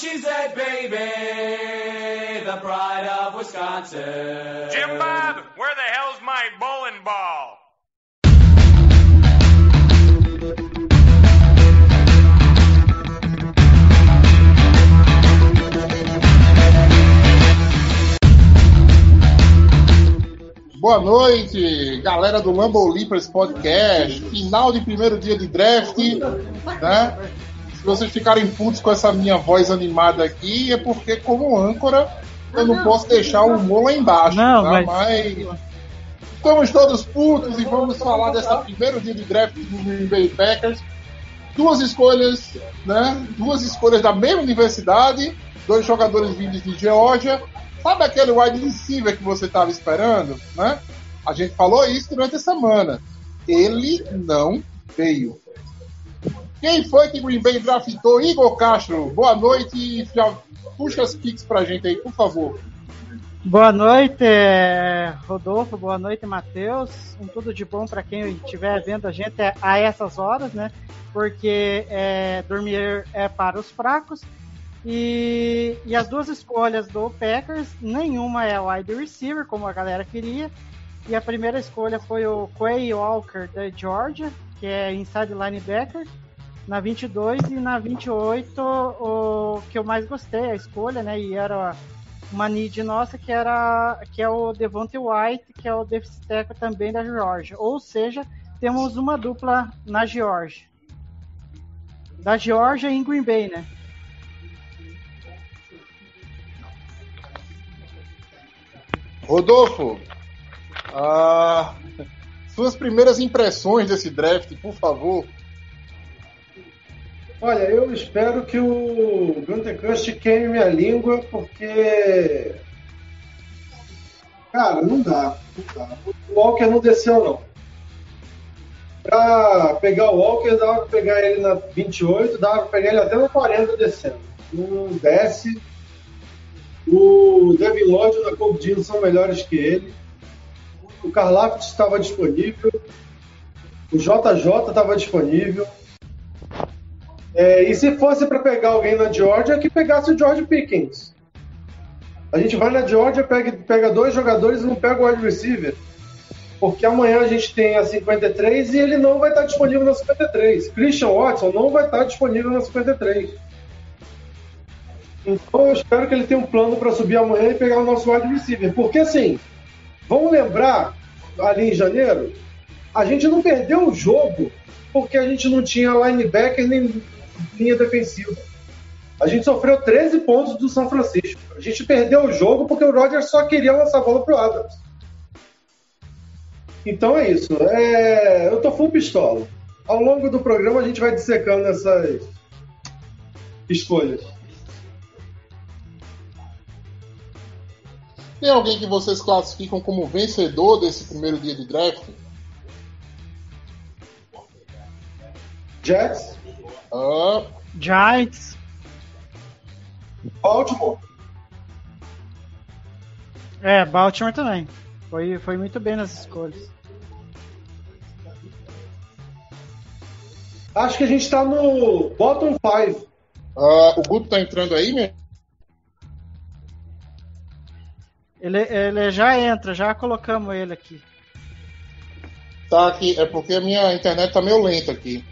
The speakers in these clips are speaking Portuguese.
A cheesehead baby, the pride of Wisconsin. Jim Bob, where the hell's my bowling ball? Boa noite, galera do Lambo Leapers Podcast. Final de primeiro dia de draft, né? Se vocês ficarem putos com essa minha voz animada aqui, é porque, como âncora, eu não posso deixar o humor lá embaixo. Não, tá? mas- mas... Estamos todos putos e vamos falar dessa primeiro dia de draft do Green Bay Packers. Duas escolhas, né? Duas escolhas da mesma universidade, dois jogadores vindos de Geórgia. Sabe aquele wide receiver que você estava esperando, né? A gente falou isso durante a semana. Ele não veio. Quem foi que Green Bay draftou? Igor Castro, boa noite e já puxa as picks pra gente aí, por favor. Boa noite, é, Rodolfo. Boa noite, Matheus. Um tudo de bom para quem estiver vendo a gente é, a essas horas, né? Porque é, dormir é para os fracos. E, e as duas escolhas do Packers, nenhuma é wide receiver, como a galera queria. E a primeira escolha foi o Quay Walker da Georgia, que é inside linebacker. Na 22 e na 28, o que eu mais gostei, a escolha, né? E era uma need nossa que era que é o Devonte White, que é o deficit também da Georgia. Ou seja, temos uma dupla na Georgia. Da Georgia em Green Bay, né? Rodolfo, ah, suas primeiras impressões desse draft, por favor. Olha, eu espero que o Gunter Kust queime minha língua, porque. Cara, não dá, não dá. O Walker não desceu, não. Pra pegar o Walker, dava pra pegar ele na 28, dava pra pegar ele até na 40 descendo. Não desce. O Devin Lloyd e o Jacob Dean são melhores que ele. O Karlaft estava disponível. O JJ estava disponível. É, e se fosse para pegar alguém na Georgia, que pegasse o George Pickens. A gente vai na Georgia, pega, pega dois jogadores e não pega o wide receiver. Porque amanhã a gente tem a 53 e ele não vai estar disponível na 53. Christian Watson não vai estar disponível na 53. Então eu espero que ele tenha um plano para subir amanhã e pegar o nosso wide receiver. Porque assim, vamos lembrar, ali em janeiro, a gente não perdeu o jogo porque a gente não tinha linebacker nem linha defensiva. A gente sofreu 13 pontos do São Francisco. A gente perdeu o jogo porque o Rodgers só queria lançar a bola pro Adams. Então é isso. É... Eu tô full pistola. Ao longo do programa a gente vai dissecando essas escolhas. Tem alguém que vocês classificam como vencedor desse primeiro dia de draft? Jets, Ah, Giants, Baltimore. é, Baltimore também. Foi, foi muito bem nas escolhas. Acho que a gente tá no bottom 5. ah, o Guto tá entrando aí, né? Ele, ele já entra, já colocamos ele aqui. Tá aqui, é porque a minha internet tá meio lenta aqui.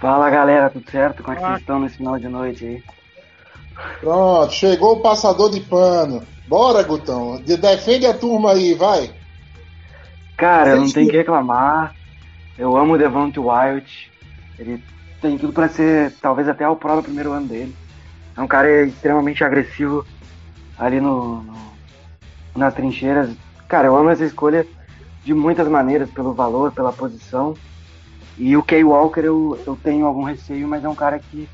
Fala galera, tudo certo? Como é que vocês estão nesse final de noite aí? Pronto, chegou o passador de pano. Bora, Gutão. De- Defende a turma aí, vai. Cara, não tenho que reclamar. Eu amo o Devonte Wyatt. Ele tem tudo pra ser, talvez até o próprio primeiro ano dele. É um cara extremamente agressivo ali no, no- nas trincheiras. Cara, eu amo essa escolha de muitas maneiras, pelo valor, pela posição. E o Kay Walker eu, eu tenho algum receio, mas é um cara que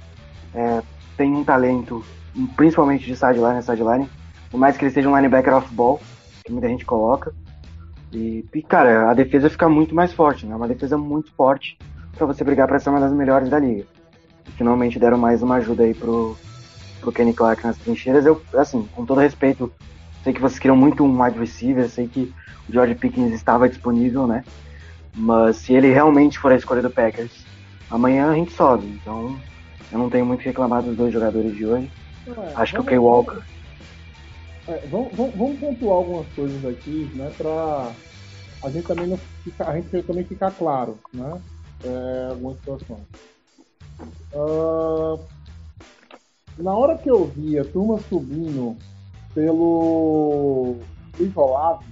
é, tem um talento, principalmente de sideline sideline, por mais que ele seja um linebacker off-ball, que muita gente coloca. E, e, cara, a defesa fica muito mais forte, né? Uma defesa muito forte para você brigar para ser uma das melhores da liga. E, finalmente deram mais uma ajuda aí pro, pro Kenny Clark nas trincheiras. Eu, assim, com todo respeito, sei que vocês queriam muito um wide receiver, sei que o George Pickens estava disponível, né? Mas se ele realmente for a escolha do Packers, amanhã a gente sobe. Então, eu não tenho muito que reclamar dos dois jogadores de hoje. É, Acho que o Kay Walker. É, vamos, vamos- vamos pontuar algumas coisas aqui, né, pra a gente também não ficar, a gente também ficar claro, né, é, algumas situações. Ah, na hora que eu vi a turma subindo pelo Isolado,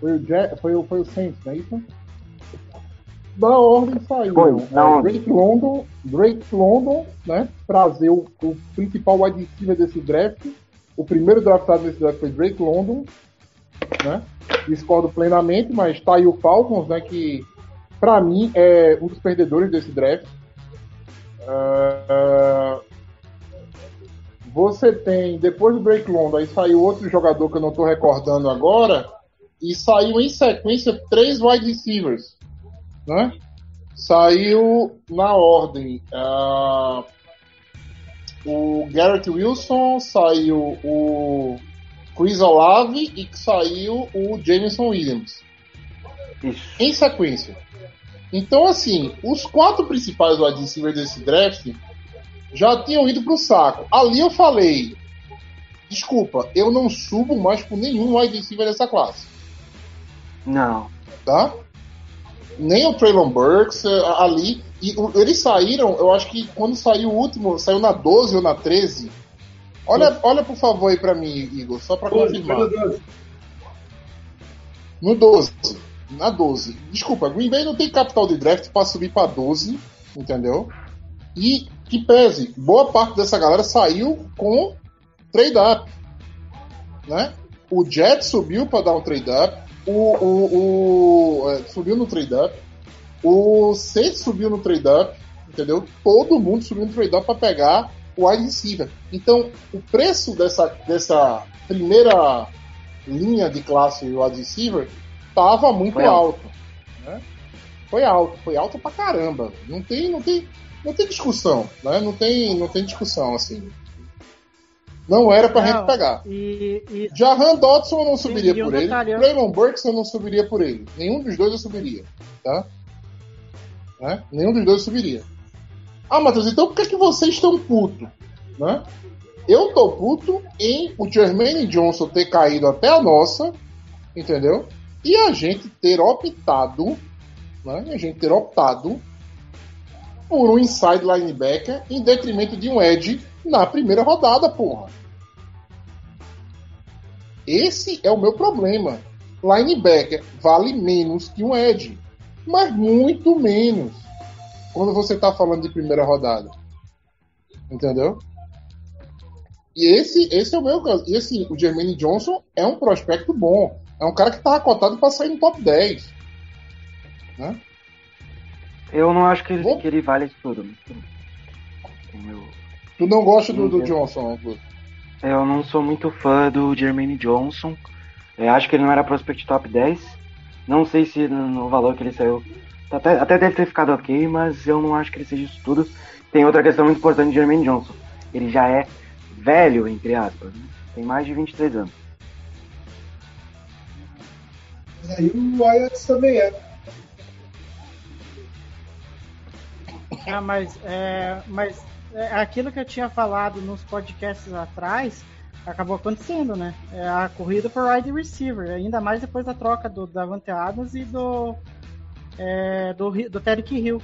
foi o, foi, o- foi o Saints, não é isso? Da ordem saiu. Foi, ordem. Drake London, Drake London, né? Trazer o, o principal wide receiver desse draft. O primeiro draftado desse draft foi Drake London, né? Discordo plenamente, mas tá aí o Falcons, né? Que pra mim é um dos perdedores desse draft. Ah, você tem, depois do Drake London, aí saiu outro jogador que eu não tô recordando agora, e saiu em sequência três wide receivers, né? Saiu na ordem ah, o Garrett Wilson, saiu o Chris Olave e saiu o Jameson Williams em sequência. Então, assim, os quatro principais wide receivers desse draft já tinham ido pro saco. Ali eu falei, desculpa, eu não subo mais por nenhum wide receiver dessa classe, Não. tá? Nem o Traylon Burks eh, ali. E eles saíram, eu acho que quando saiu o último, saiu na 12 ou na 13. Olha, olha por favor aí pra mim, Igor, só pra confirmar. no doze. No 12. Na 12. Desculpa, Green Bay não tem capital de draft pra subir pra 12, entendeu? E que pese, boa parte dessa galera saiu com trade up. Né? O Jet subiu pra dar um trade up. O, o, o- é, subiu no trade up. O Saints subiu no trade up. Entendeu? Todo mundo subiu no trade up pra pegar o wide receiver. Então, o preço dessa, dessa primeira linha de classe wide receiver tava muito Foi alto. alto. né? Foi alto, foi alto pra caramba. Não tem, não tem, não tem discussão, né? Não tem, não tem discussão assim. Não era pra Não, gente pegar. E, e Jahan Dodson eu não subiria e por ele. detalhe, Traylon Burks eu não subiria por ele. Nenhum dos dois eu subiria, tá? Né? Nenhum dos dois eu subiria. Ah, Matheus, então por que, que vocês estão putos? Né? Eu tô puto em o Jermaine Johnson ter caído até a nossa, entendeu? E a gente ter optado, né? A gente ter optado por um inside linebacker em detrimento de um edge na primeira rodada, porra. Esse é o meu problema. Linebacker vale menos que um edge, mas muito menos quando você está falando de primeira rodada. Entendeu? E esse, esse é o meu caso. E assim, o Jermaine Johnson é um prospecto bom. É um cara que tá cotado para sair no top 10. Né? Eu não acho que ele, que ele vale isso tudo. Tu não gosta do, do. Johnson, Augusto? Eu não sou muito fã do Jermaine Johnson. Eu acho que ele não era prospect top 10. Não sei se no, valor que ele saiu. Até, até deve ter ficado ok, mas eu não acho que ele seja isso tudo. Tem outra questão muito importante de Jermaine Johnson. Ele já é velho, entre aspas. né? Tem mais de 23 anos. Mas aí o Ajax também é. Ah, mas, é, mas é, aquilo que eu tinha falado nos podcasts atrás acabou acontecendo, né? É a corrida por wide receiver, ainda mais depois da troca do Davante Adams e do, é, do, do Hill.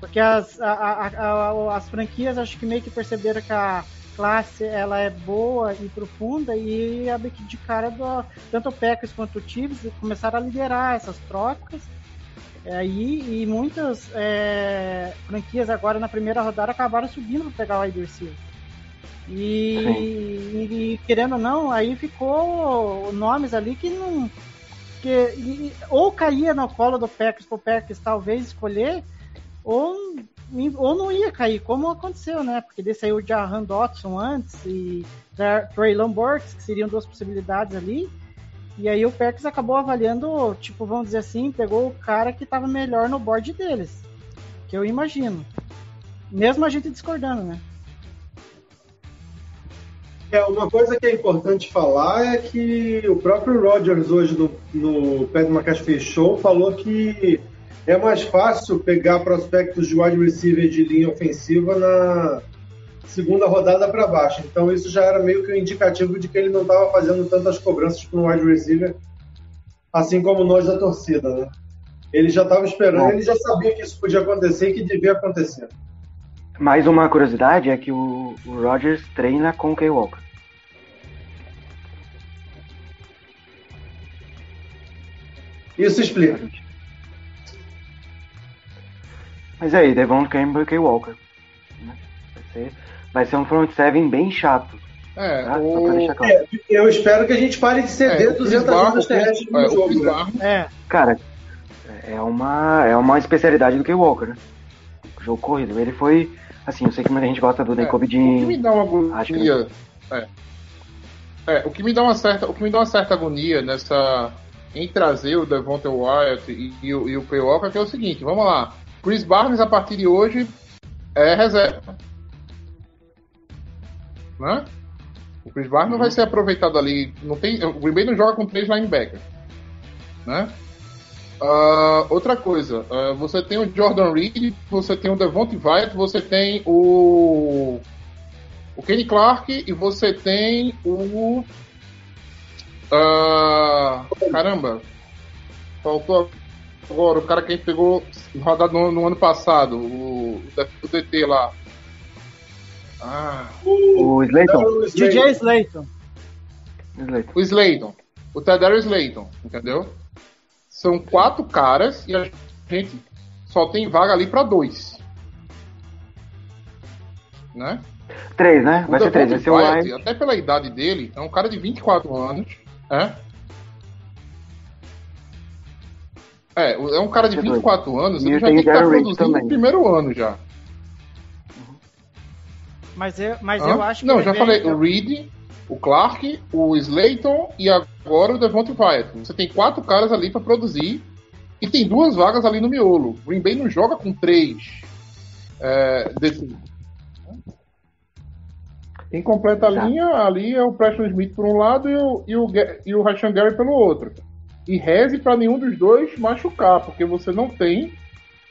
Porque as, a- a- a- as franquias acho que meio que perceberam que a classe ela é boa e profunda e a de cara do, tanto o Packers quanto o Chiefs começaram a liderar essas trocas é, Aí, e muitas é, franquias agora na primeira rodada acabaram subindo para pegar o wide receiver. E, e, querendo ou não, aí ficou nomes ali que não porque e- e- ou caía no colo do Packers pro Packers talvez escolher, ou, ou não ia cair, como aconteceu, né? Porque daí saiu o Jahan Dotson antes e Tra- Traylon Burks, que seriam duas possibilidades ali. E aí o Packers acabou avaliando, tipo, vamos dizer assim, pegou o cara que tava melhor no board deles. Que eu imagino. Mesmo a gente discordando, né? É, uma coisa que é importante falar é que o próprio Rogers hoje no, no Pat McAfee Show falou que é mais fácil pegar prospectos de wide receiver de linha ofensiva na segunda rodada para baixo. Então isso já era meio que um indicativo de que ele não estava fazendo tantas cobranças para um wide receiver, assim como nós da torcida, né? Ele já estava esperando, ele já sabia que isso podia acontecer e que devia acontecer. Mais uma curiosidade é que o, o Rogers treina com o Kay Walker. Isso explica. Mas aí, Devon Campbell e Kay Walker. né? Vai ser, vai ser um front seven bem chato. É, Tá? Só pra o, deixar claro. É, eu espero que a gente pare de é, ceder Chris 200 Barnes, anos terrestres é, no o jogo. Né? É, Cara, é uma, é uma especialidade do Kay Walker, né? O jogo corrido. Ele foi. Assim, eu sei que muita gente gosta do Jacob É, O que me dá uma Acho que agonia. É. É, o que me dá uma certa, o que me dá uma certa agonia nessa em trazer o Devonta Wyatt e, e o, e o Kay Walker, que é o seguinte, vamos lá. Chris Barnes a partir de hoje é reserva. Né? O Chris Barnes não vai ser aproveitado ali, não tem, o Green Bay não joga com três linebackers, né? Ah, outra coisa, ah, você tem o Jordan Reed, você tem o Devonta Wyatt, você tem o o Kenny Clark e você tem o. ah, caramba! Faltou agora o cara que a gente pegou rodado no, no ano passado, o, o DT lá. Ah, O Slayton. Então, DJ Slayton. Slayton. o Slayton. O Tedero Slayton, entendeu? São quatro caras e a gente só tem vaga ali pra dois. Né? Três, né? Vai o ser três. Vai ser o Wyatt, White. até pela idade dele, é um cara de 24 anos. É, é, é um cara de Vai ser dois. 24 anos, ele já tem que o estar Reed produzindo no primeiro ano já. Mas eu, mas Hã? eu acho que. Não, já falei, o Reed, o Clark, o Slayton e agora o Devonta Wyatt. Você tem quatro caras ali pra produzir e tem duas vagas ali no miolo. Green Bay não joga com três. É, desse... Quem completa a Já. linha ali é o Preston Smith por um lado e o, e o, e o Rashan Gary pelo outro. E reze pra nenhum dos dois machucar, porque você não tem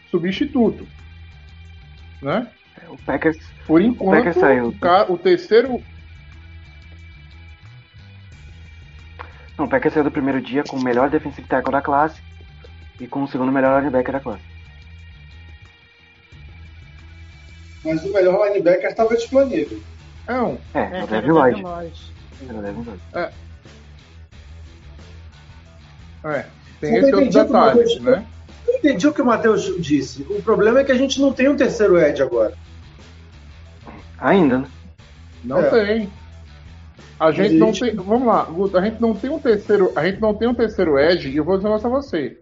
substituto. Né? O Packers. Por enquanto, Packers saiu. o, ca- o terceiro Não, o Packers saiu do primeiro dia com o melhor defensive tackle da classe e com o segundo melhor linebacker da classe. Mas o melhor linebacker estava disponível. Não, É, É, o Devin Lloyd. É o Devin Lloyd. é. Tem Você esse outro detalhe, eu- né? Eu entendi o que o Matheus disse. O problema é que a gente não tem um terceiro Ed agora. Ainda, né? Não É. tem. A gente a não tem. Vamos lá, Guto, a gente não tem um terceiro. A gente não tem um terceiro Edge, e eu vou dizer um negócio a você.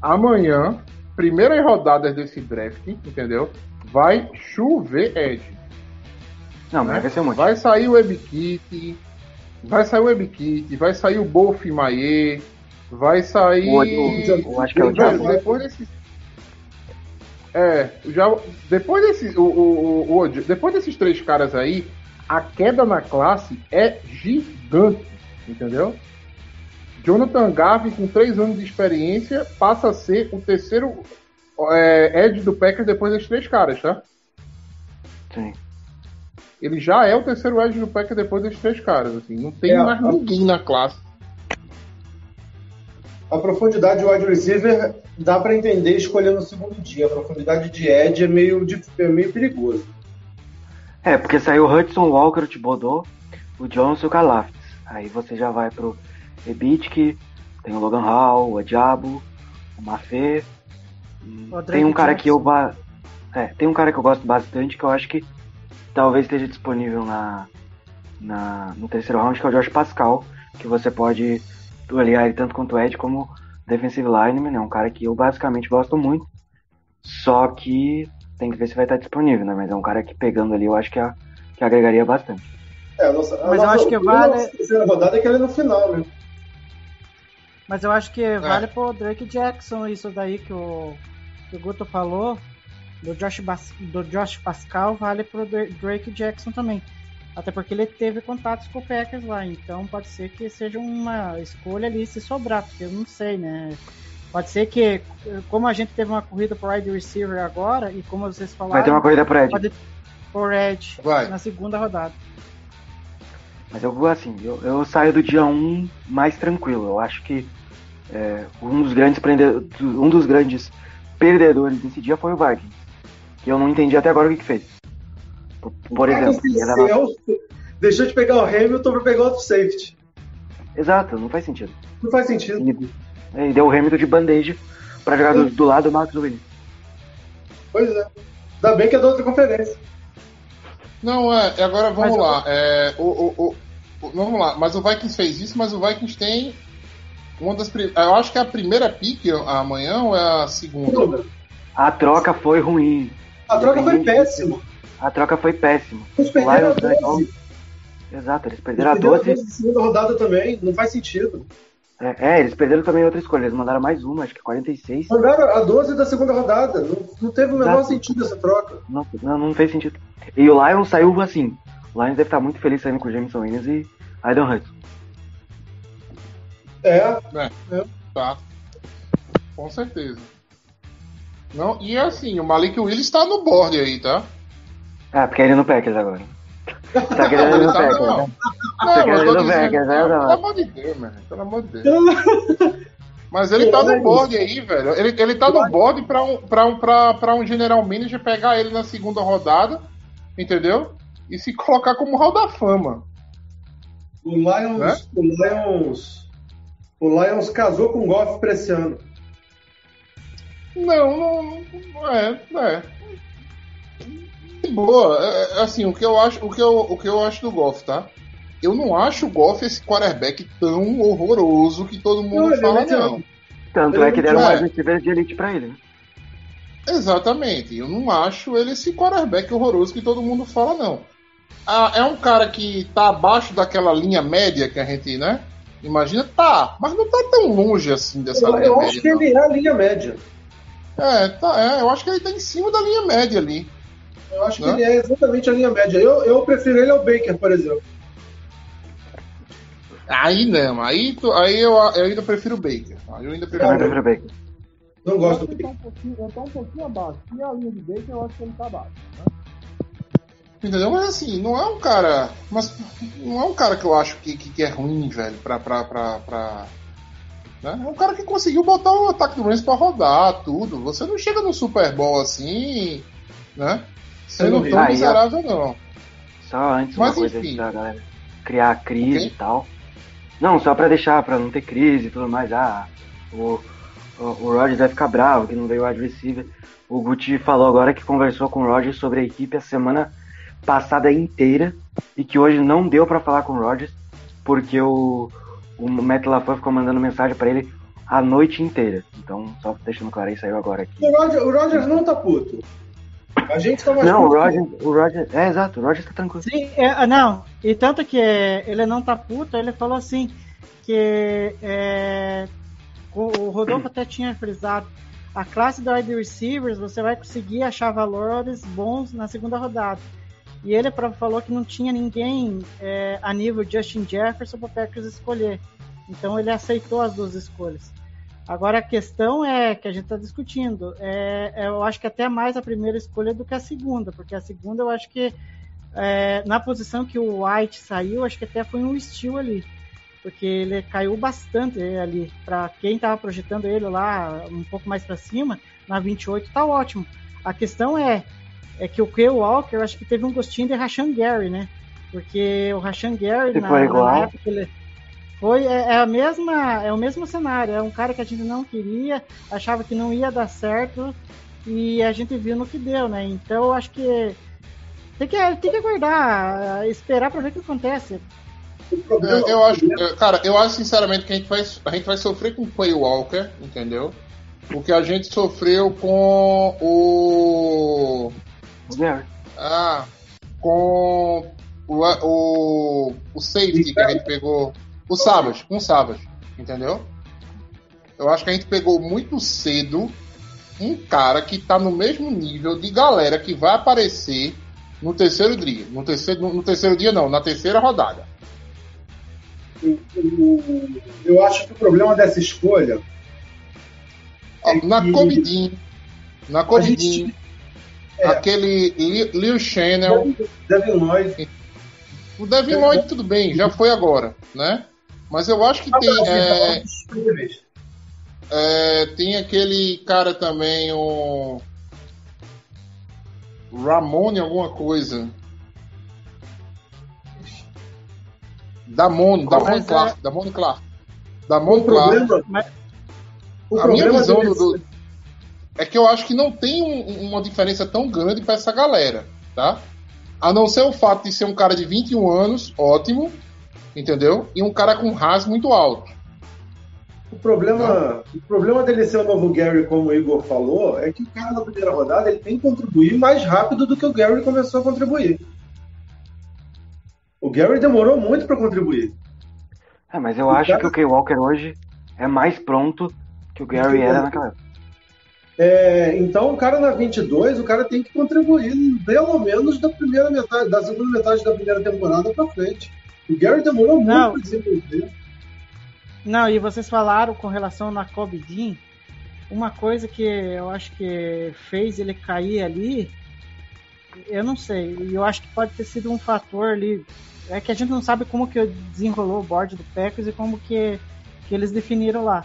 Amanhã, primeiras rodadas desse draft, entendeu? Vai chover Edge. Não, né? mas vai ser monte. Vai sair o Webkit, vai sair o Webkit, vai sair o Bolf Maie, vai sair. O- o- o- acho que é o Diabo. Depois desse. É, já, depois, desse, o, o, o- o- depois desses três caras aí, a queda na classe é gigante, entendeu? Jonathan Garvey, com três anos de experiência, passa a ser o terceiro é, Ed do Packers depois desses três caras, tá? Sim. Ele já é o terceiro Edge do Packers depois desses três caras, assim. Não tem É, mais a- ninguém na classe. A profundidade de wide receiver dá para entender escolhendo o segundo dia. A profundidade de Ed é meio, é meio perigoso. É, porque saiu o Hudson Walker, o Thibodeau, o Johnson e o Calaftes. Aí você já vai pro Ebitk, tem o Logan Hall, o Adiabo, o Mafê. Hum, O Tem um cara que eu ba... é, tem um cara que eu gosto bastante que eu acho que talvez esteja disponível na, na no terceiro round, que é o Josh Pascal, que você pode ele tanto quanto o Ed como defensive lineman, é um cara que eu basicamente gosto muito. Só que tem que ver se vai estar disponível, né? Mas é um cara que pegando ali eu acho que, a- que agregaria bastante. É, a nossa, a Mas eu nossa acho que vale- na terceira rodada é que ele é no final, né? Mas eu acho que vale pro Drake Jackson isso daí que o, que o Guto falou. Do Josh, Bas- do Josh Pascal vale pro Dra- Drake Jackson também. Até porque ele teve contatos com o Packers lá. Então pode ser que seja uma escolha ali se sobrar, porque eu não sei, né? Pode ser que, como a gente teve uma corrida pro wide receiver agora, e como vocês falaram, Vai ter uma corrida pro Ed. pode por Ed Vai. na segunda rodada. Mas eu vou assim, eu, eu saio do dia 1 mais tranquilo. Eu acho que é, um, dos grandes prende- um dos grandes perdedores desse dia foi o Vikings. Que eu não entendi até agora o que, que fez. Por, exemplo, deixou de pegar o Hamilton pra pegar outro safety. Exato, não faz sentido. Não faz sentido. Ele, ele deu o Hamilton de bandeja pra jogar do, do lado do Max Williams. Pois é. Ainda bem que é da outra conferência. Não, é, agora vamos Mas lá. É, o, o, o- vamos lá, mas o Vikings fez isso, mas o Vikings tem uma das. Eu acho que é a primeira pick amanhã ou é a segunda? A troca foi ruim. A troca foi péssima. A troca foi péssima. Eles perderam a Lions ganhou. 12. Exato, eles Eles perderam a perderam a 12. 12 na segunda rodada também. Não faz sentido. É, é, eles perderam também outra escolha. Eles mandaram mais uma, acho que 46. Mandaram a 12 da segunda rodada. Não, não teve o menor Exato. sentido essa troca. Não, não, não fez sentido. E o Lions saiu assim. O Lions deve estar muito feliz saindo com o Jameson Williams e Aidan Hudson. É, Tá. Com certeza. Não, e assim, o Malik Willis está no board aí, tá? Ah, porque ele é no Packers agora. Tá querendo ir Ele no tá, Packers, não. né? Não, quer eu ir tô no Packers, né, pelo amor de Deus, mano. Pelo amor de Deus. Mas ele tá no board aí, velho. Ele, ele tá no board pra um, pra, um, pra, pra um general manager pegar ele na segunda rodada, entendeu? E se colocar como hall da fama. o Lions, Né? o Lions. O Lions casou com o Goff pra esse ano. Não, não, não é, é. De Boa, é, é, assim, o que eu acho, o que eu, o que eu acho do Goff, tá? Eu não acho o Goff esse quarterback tão horroroso que todo mundo Não, é fala, mediano. não. Tanto Ele é que deram é. mais receiver de elite pra ele, né? Exatamente. Eu não acho ele esse quarterback horroroso que todo mundo fala, não. Ah, é um cara que tá abaixo daquela linha média que a gente, né? Imagina, tá, mas não tá tão longe assim dessa Eu, linha eu média. acho que não. ele é a linha média. É, tá, é, eu acho que ele tá em cima da linha média ali. Eu acho que ele é exatamente a linha média. Eu, eu prefiro ele ao Baker, por exemplo. Aí não, aí, tu- aí eu, eu ainda prefiro o Baker. Eu ainda prefiro o prefiro o Baker. Não gosto do Eu tô Baker. um pouquinho, eu tô um pouquinho abaixo. E a linha de Baker, eu acho que ele tá abaixo. Né? Entendeu? Mas assim, não é um cara. Mas não é um cara que eu acho que, que, que é ruim, velho, pra. pra, pra, pra- né? É um cara que conseguiu botar o ataque do Rams pra rodar, tudo. Você não chega no Super Bowl assim, né? Sendo horrível. tão Ah, e a- miserável, não. Só antes Mas, uma coisa enfim. da galera criar crise Ok. e tal. Não, só pra deixar, pra não ter crise e tudo mais. Ah, o, o, o Rodgers vai ficar bravo que não veio o receiver. O Gucci falou agora que conversou com o Rodgers sobre a equipe a semana passada inteira e que hoje não deu pra falar com o Rodgers porque o, o Matt LaFleur ficou mandando mensagem pra ele a noite inteira. Então, só deixando claro aí, saiu agora aqui. O Rodgers não tá puto. A gente tá mais Não, o. Rodgers, o Rodgers, é exato, o Rodgers tá tranquilo. Sim, é, ah, não. E tanto que ele não tá puto, ele falou assim que é, o o Rodolfo até tinha frisado a classe do wide receivers você vai conseguir achar valores bons na segunda rodada. E ele falou que não tinha ninguém é, a nível Justin Jefferson para Packers escolher. Então ele aceitou as duas escolhas. Agora a questão é que a gente está discutindo. É, é, eu acho que até mais a primeira escolha do que a segunda, porque a segunda eu acho que é, na posição que o White saiu, acho que até foi um steal ali. Porque ele caiu bastante ali. Para quem estava projetando ele lá um pouco mais para cima, na 28 tá ótimo. A questão é, é que o Kay Walker, eu acho que teve um gostinho de Rashan Gary, né? Porque o Rashan Gary, na, na época, ele foi é, é a mesma é o mesmo cenário. É um cara que a gente não queria, achava que não ia dar certo e a gente viu no que deu, né? Então eu acho que tem que, tem que aguardar, esperar para ver o que acontece. É, eu acho, é, cara, eu acho sinceramente que a gente vai, a gente vai sofrer com o Quay Walker, entendeu? O que a gente sofreu com o. O Gary. Ah, com o, o, o safety que a gente pegou. O Savage, com o Savage, entendeu? Eu acho que a gente pegou muito cedo um cara que tá no mesmo nível de galera que vai aparecer no terceiro dia. No terceiro, no, no terceiro dia não, na terceira rodada. eu acho que o problema dessa escolha É na que- Covidin, na Covidin, é. aquele Li- Liu Channel, Devin Lloyd o Devin Lloyd tudo bem, já foi agora, né? Mas eu acho que tá tem, é, assim, disponíveis. é, tem aquele cara também, o Ramone alguma coisa. Damon, Damon é- Clark, Damon Clark. Damon O Clark. problema, Mas- o a minha visão do, do- é que eu acho que não tem um- uma diferença tão grande para essa galera, tá? A não ser o fato de ser um cara de 21 anos, ótimo, entendeu? E um cara com RAS muito alto. O problema, o problema dele ser o novo Gary, como o Igor falou, é que o cara na primeira rodada ele tem que contribuir mais rápido do que o Gary começou a contribuir. O Gary demorou muito para contribuir. É, mas eu acho cara- que o Kay Walker hoje é mais pronto que o Gary era naquela época. É, então, o cara na 22, o cara tem que contribuir pelo menos da primeira metade, da segunda metade da primeira temporada para frente. O Gary demorou muito Não. para desenvolver. Não, e vocês falaram com relação na Kobe Dean, uma coisa que eu acho que fez ele cair ali, eu não sei, e eu acho que pode ter sido um fator ali, é que a gente não sabe como que desenrolou o board do Packers e como que, que eles definiram lá.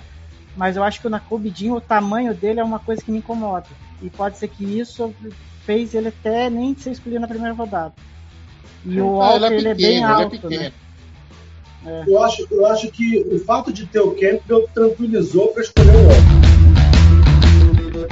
Mas eu acho que o Nakobe Dean, o tamanho dele é uma coisa que me incomoda. E pode ser que isso fez ele até nem ser escolhido na primeira rodada. E o Ah, Walker, ele é, bem alto, pequeno. né? Eu acho, eu acho que o fato de ter o Campbell tranquilizou para escolher o Walker.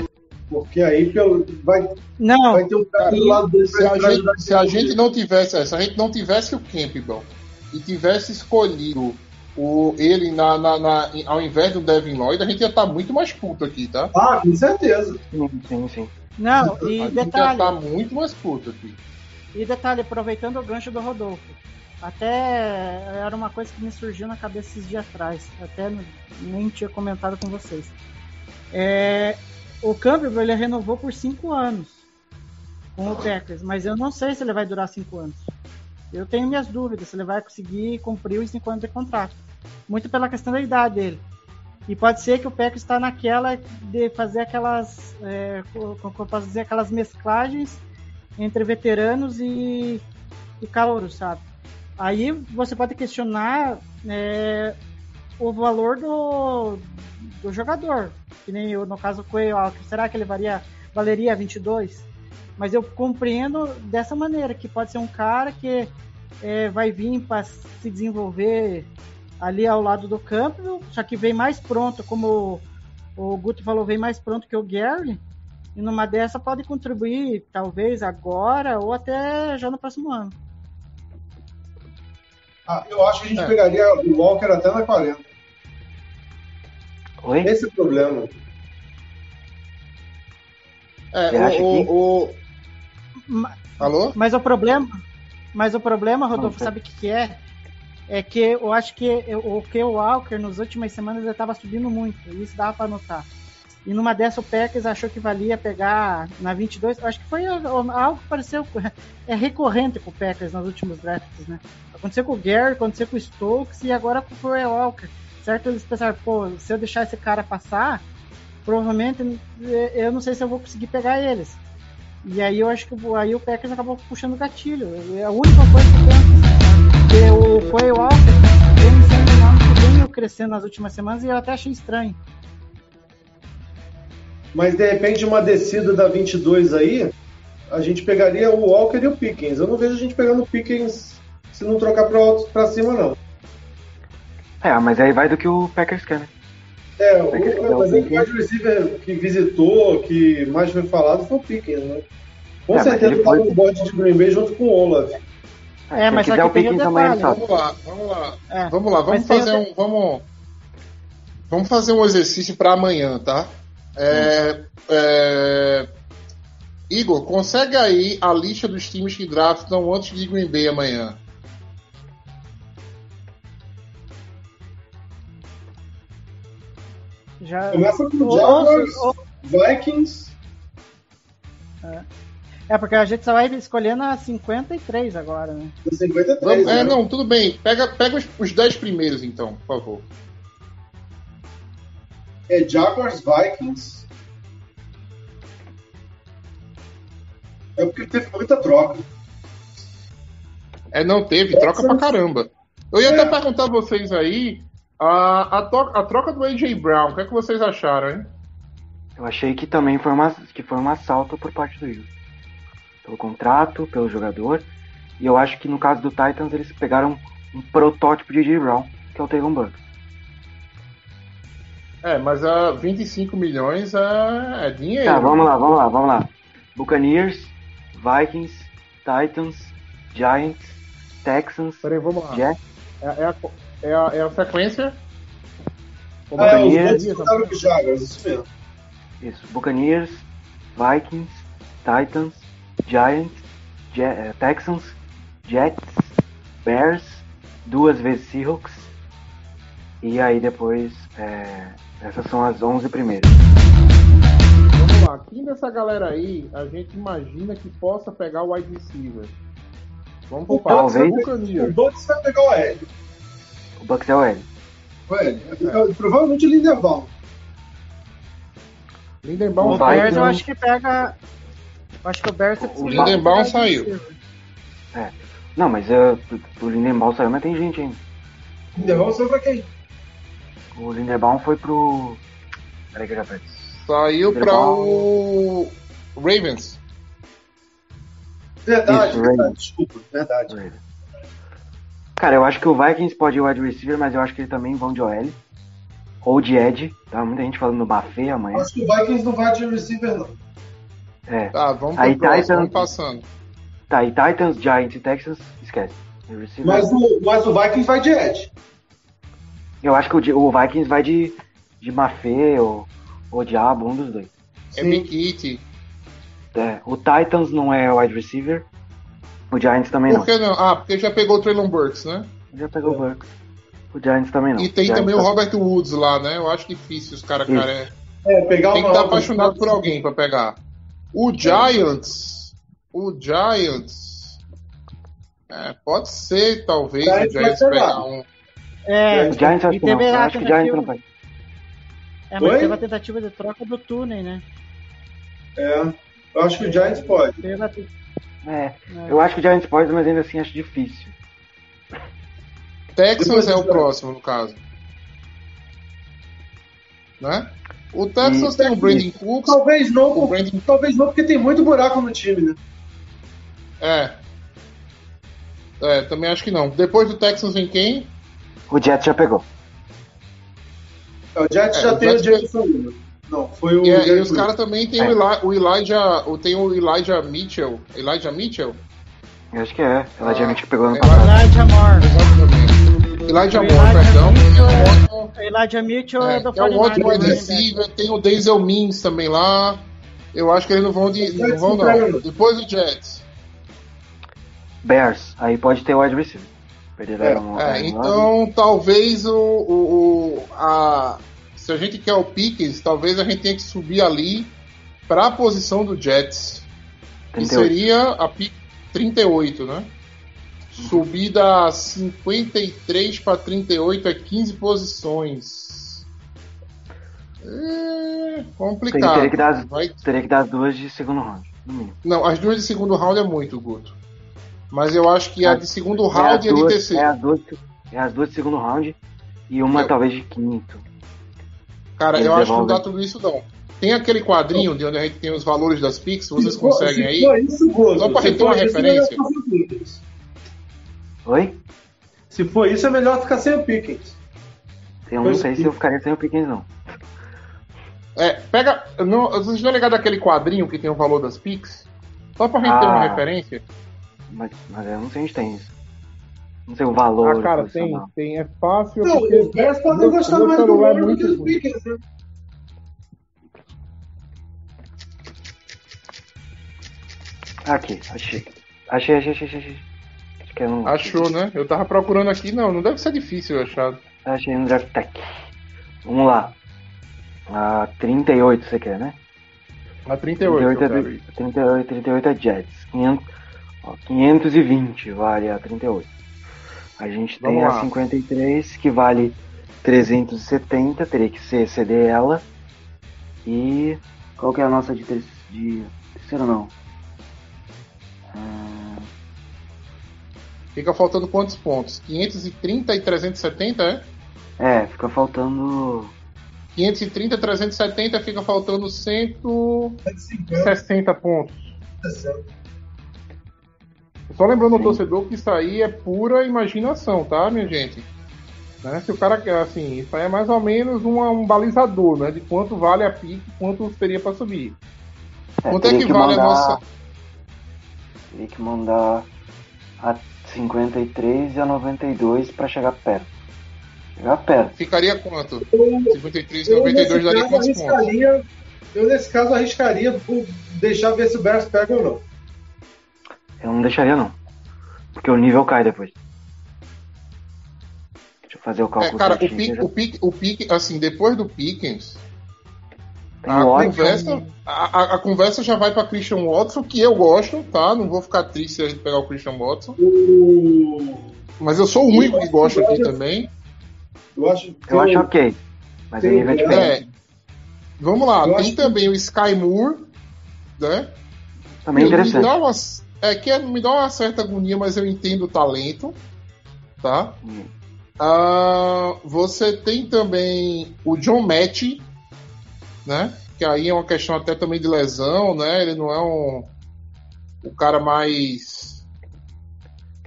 Porque aí pelo, vai, Não, vai ter um cara do lado dele Se a, gente, se a gente não tivesse, é, se a gente não tivesse o Campbell e tivesse escolhido o, ele na, na- na- ao invés do Devin Lloyd, a gente ia estar muito mais puto aqui, tá? Ah, com certeza. Sim, sim, sim. não, a e gente ia detalhe, estar muito mais puto aqui. E detalhe, aproveitando o gancho do Rodolfo, até era uma coisa que me surgiu na cabeça esses dias atrás, até nem tinha comentado com vocês. É, o Campbell ele renovou por cinco anos com o Packers, mas eu não sei se ele vai durar cinco anos. Eu tenho minhas dúvidas se ele vai conseguir cumprir os cinco anos de contrato, muito pela questão da idade dele. E pode ser que o Packers está naquela de fazer aquelas, é, co- co- como posso dizer, aquelas mesclagens entre veteranos e, e calouros, sabe? Aí você pode questionar é, o valor do, do jogador, que nem eu, no caso o Walker, será que ele varia, valeria 22? Mas eu compreendo dessa maneira, que pode ser um cara que é, vai vir para se desenvolver ali ao lado do campo, só que vem mais pronto, como o Guto falou, vem mais pronto que o Gary, e numa dessa pode contribuir, talvez agora ou até já no próximo ano. Ah, eu acho que a gente É. pegaria o Walker até na 40. Oi? Esse é o problema. É, Você acha o, que- o, Ma- Alô? Mas o problema, mas o problema, Rodolfo, Não, sabe o que, que é? É que eu acho que o que o Walker nas últimas semanas ele estava subindo muito, e isso dava para notar. E numa dessa o Packers achou que valia pegar na 22, eu acho que foi algo que pareceu é recorrente com o Packers nos últimos drafts, né? Aconteceu com o Gary, aconteceu com o Stokes e agora com o Corey Walker. Certo? Eles pensaram, pô, se eu deixar esse cara passar, provavelmente eh, eu não sei se eu vou conseguir pegar eles. E aí eu acho que aí o Packers acabou puxando o gatilho. É a única coisa que penso. Porque o Quay Walker vem sendo um nome que veio crescendo nas últimas semanas e eu até achei estranho. Mas de repente uma descida da 22 aí, a gente pegaria o Walker e o Pickens. Eu não vejo a gente pegando o Pickens se não trocar pra, outro- pra cima, não. É, mas aí vai do que o Packers quer, né? É, o, Vai que mas o o wide receiver que visitou, que mais foi falado, foi o Pickens, né? Com É, certeza tava foi- no board de Green Bay junto com o Olaf. É, mas só o que o Pickens amanhã. Vamos lá, vamos lá. É, Vamos lá, vamos fazer o um. Vamos, vamos fazer um exercício para amanhã, tá? É, é, Igor, consegue aí a lista dos times que draftam antes de Green Bay amanhã? Já, Começa com Jaguars, ou- Vikings. É, porque a gente só vai escolher na 53 agora, né? do 53. Vamos- é, né? não, tudo bem. Pega, pega os, os 10 primeiros, então, por favor. É Jaguars, Vikings. É porque teve muita troca. É, não teve, troca pra caramba. Eu ia até perguntar a vocês aí, a, a, to- a troca do AJ Brown, o que é que vocês acharam, hein? Eu achei que também foi uma, que foi um assalto por parte do Eagles. Pelo contrato, pelo jogador. E eu acho que no caso do Titans eles pegaram um protótipo de J. Brown, que é o Taylor Burks. É, mas a 25 milhões é, é dinheiro. Tá, vamos lá, vamos lá, vamos lá. Buccaneers, Vikings, Titans, Giants, Texans, Peraí, vamos lá. Jets, É, é a, é, a, é a sequência? Ah, é, Buccaneers. com os Jaguars, isso mesmo. isso, Buccaneers, Vikings, Titans, Giants, Je- eh, Texans, Jets, Bears, duas vezes Seahawks. E aí depois, é, essas são as 11 primeiras. Vamos lá. Quem dessa galera aí a gente imagina que possa pegar o wide receiver? Vamos pro Talvez. O Buccaneers. Bucks vai pegar o L. O Bucks é o L. O L. É, Provavelmente o Linderbaum. Lindenbaum O vai, Bears eu acho que pega. eu Acho que o Bears O Lindenbaum pegar saiu. Não, mas é, o Lindenbaum saiu, mas tem gente ainda. Linderbaum saiu pra quem? O Lindenbaum foi pro. Peraí que eu já perdi. Saiu pra o Ravens. Verdade, Isso, verdade. Ravens. Desculpa, verdade. Cara, eu acho que o Vikings pode ir wide receiver, mas eu acho que eles também vão de OL. Ou de Ed. Tá muita gente falando no Buffet amanhã. Acho que o Vikings não vai de receiver, não. É. Tá, vamos Aí Titans- vamos passando. Tá, e Titans, Giants e Texans, esquece. Mas o, mas o Vikings vai de Ed. Eu acho que o, o Vikings vai de, de Mafê ou, ou Diabo, um dos dois. É. Big. É, o Titans não é wide receiver. O Giants também Por não. que não? Ah, porque já pegou o Traylon Burks, né? Já pegou o Bucks. O Giants também não. E tem também o tá- Robert Woods lá, né? Eu acho difícil os caras, cara. É... É, pegar Tem que estar outra- apaixonado por alguém pra pegar. O Giants. O Giants. É, pode ser, talvez, Giants o Giants pegar um. É, O Giants acho que não. acho que o Giants não vai. É, mas Oi? teve a tentativa de troca do Túnel, né? É, eu acho que o Giants pode. Te- É, eu acho que o Giants pode, mas ainda assim acho difícil. Depois é o próximo, no caso. Né? O Texans tem o Brandon Cooks. Talvez não, O por- Brandon. talvez não, porque tem muito buraco no time, né? É. É, também acho que não. Depois do Texans vem quem? O Jets já pegou. É, O Jets É, já o tem Jets- o Jameson Williams. Não, foi o. E, é- e os caras também tem É. o, Eli, o Elijah. o- Tem o Elijah Mitchell. Elijah Mitchell? Eu acho que é. Ela Ah, já que pegou ano é. passado. Elijah Moore. Exatamente. Elijah Moore, Elijah perdão. Mitchell É é- Elijah Mitchell é, É, do é um ótimo 49ers, wide né? receiver, tem o Denzel Mims também lá. Eu acho que eles não vão de. Não vão não. Depois o Jets. Bears. Aí pode ter wide receiver. Perderam o- É, então talvez o, o, a, se a gente quer o Pickens, talvez a gente tenha que subir ali para a posição do Jets. Que 38. seria a pick 38, né? Subir da 53 para 38 é 15 posições. É complicado. Teria que dar as- Vai- Teria que dar as duas de segundo round. Não, as duas de segundo round é muito, Guto. Mas eu acho que a de segundo É round e a de duas- terceiro. É as duas, é as duas de segundo round e uma Eu- talvez de quinto. Cara, Eles eu acho que não devolvem. dá tudo isso não. Tem aquele quadrinho de onde a gente tem os valores das picks, vocês Se conseguem se aí? for isso, Só pra se gente ter uma for isso, é referência. melhor ficar sem o Pickens. Oi? Se for isso, é melhor ficar sem o Pickens. Eu não Pois sei se eu ficaria sem o Pickens, não. É, pega. Não, vocês estão ligados daquele quadrinho que tem o valor das picks? Só pra gente ter uma Ah. referência. Mas, mas eu não sei onde tem isso. Não sei o valor. Ah, cara, tem, tem. É fácil. Não, porque os Bears podem gostar mais do celular é do que ruim. Pickens, né? Aqui, achei. Achei, achei, achei, achei. Acho que é um... Achou, né? Eu tava procurando aqui, não, não deve ser difícil eu achar. Achei no Draft Tech. Vamos lá. A 38 você quer, né? A 38, 38 é, eu quero do- ir. 38, 38 é Jets. 500, ó, 520 vale a 38. A gente tem Vamos a lá. 53 que vale 370, teria que ser ceder ela. E qual que é a nossa de, ter, de terceiro não? Ah, Fica faltando quantos pontos? 530 e 370, é? é, fica faltando 530 e 370 fica faltando 160 pontos. Só lembrando ao torcedor que isso aí é pura imaginação, tá, minha gente? Né? Se o cara quer, assim, isso aí é mais ou menos uma- um balizador, né? De quanto vale a pique, quanto teria pra subir. É, Quanto é teria que vale a mandar- nossa- Teria que mandar a 53 e a 92 pra chegar perto. Chegar perto. Ficaria quanto? 53 e Eu, 92 nesse daria caso, quantos pontos? arriscaria, eu, nesse caso, arriscaria por deixar ver se o Bears pega ou não. Eu não deixaria não. Porque o nível cai depois. Deixa eu fazer o É, cálculo cara, o pique, já- o pique, o pique, assim, depois do Pickens, a conversa, a, a- a conversa já vai pra Christian Watson, que eu gosto, tá? Não vou ficar triste se a gente pegar o Christian Watson. O... Mas eu sou o único que gosta aqui também. Eu acho, Eu acho ok. Mas tem- nível é diferente. É. Vamos lá, Eu tem acho que- também o Sky Moore, né? Também Me interessante. dá uma, é que é- me dá uma certa agonia, mas eu entendo o talento, tá? Hum. Ah, você tem também o John Match, né? Que aí é uma questão até também de lesão, né? Ele não é um o cara mais